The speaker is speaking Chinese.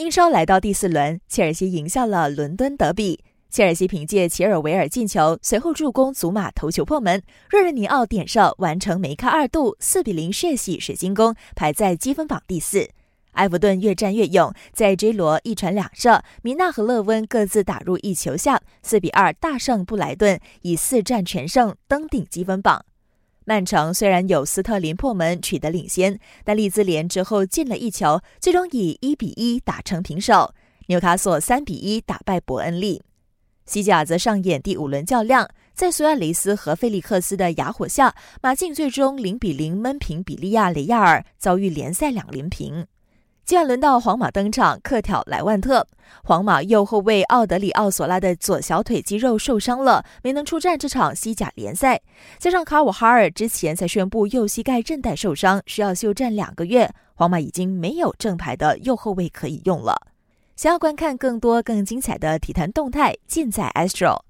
英超来到第四轮，切尔西赢下了伦敦德比。切尔西凭借齐尔维尔进球，随后助攻祖马头球破门，若日尼奥点射完成梅开二度，四比零血洗水晶宫，排在积分榜第四。埃弗顿越战越勇，在 J 罗一传两射，米纳和勒温各自打入一球下，四比二大胜布莱顿，以四战全胜登顶积分榜。曼城虽然有斯特林破门取得领先，但利兹联之后进了一球，最终以一比一打成平手。纽卡索三比一打败伯恩利。西甲则上演第五轮较量，在苏亚雷斯和菲利克斯的哑火下，马竞最终零比零闷平比利亚雷亚尔，遭遇联赛两连平。接下来轮到皇马登场，客挑莱万特。皇马右后卫奥德里奥索拉的左小腿肌肉受伤了，没能出战这场西甲联赛。加上卡瓦哈尔之前才宣布右膝盖韧带受伤，需要休战两个月，皇马已经没有正牌的右后卫可以用了。想要观看更多更精彩的体坛动态，尽在 Astro。